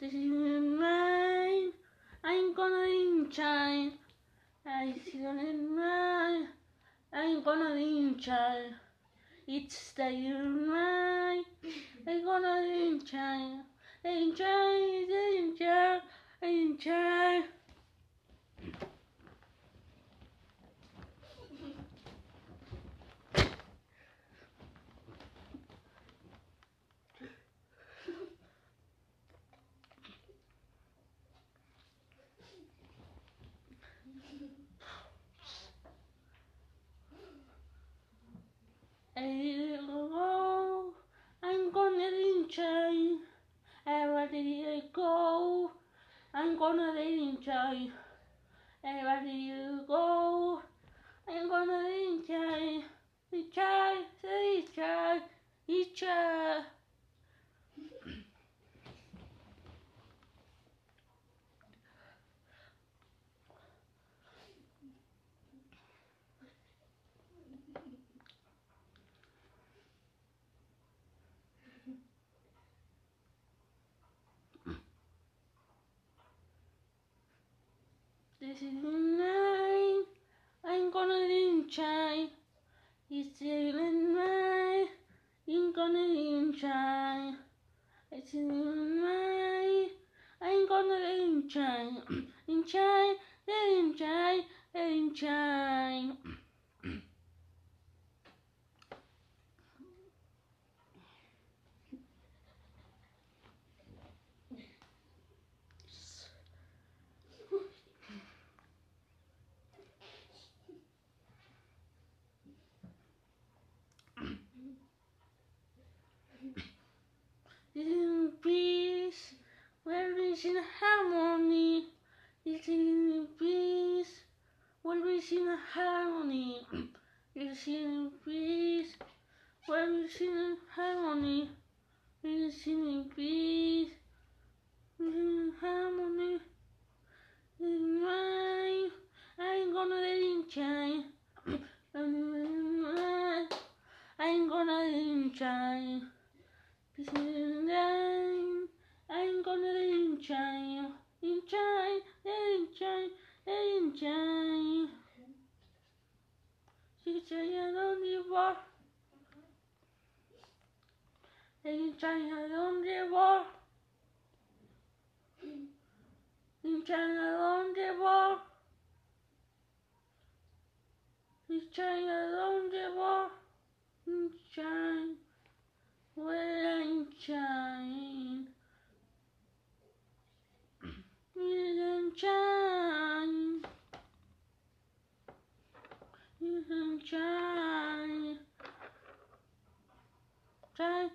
This is mine. I'm gonna enjoy. I see mine. I'm gonna enjoy. It's the mine. I'm gonna enjoy. Enjoy, enjoy, enjoy. Hello, I'm gonna enjoy. Everybody go. I'm gonna enjoy. Everybody go. I'm gonna enjoy. Enjoy, enjoy, enjoy. Mine. I'm gonna enjoy. It's even mine. I'm gonna enjoy. It's even mine. I'm gonna enjoy. Enjoy, enjoy, enjoy. In peace, where is in harmony, is in peace, where is in harmony, is in peace, where is in harmony, is in peace, in harmony, in mine, I'm gonna enjoy, I'm gonna. This is time. Gonna enjoy, enjoy, enjoy, enjoy. Enjoy on the war. Enjoy on the war. Enjoy on the war. Enjoy on the war. Enjoy. Where 真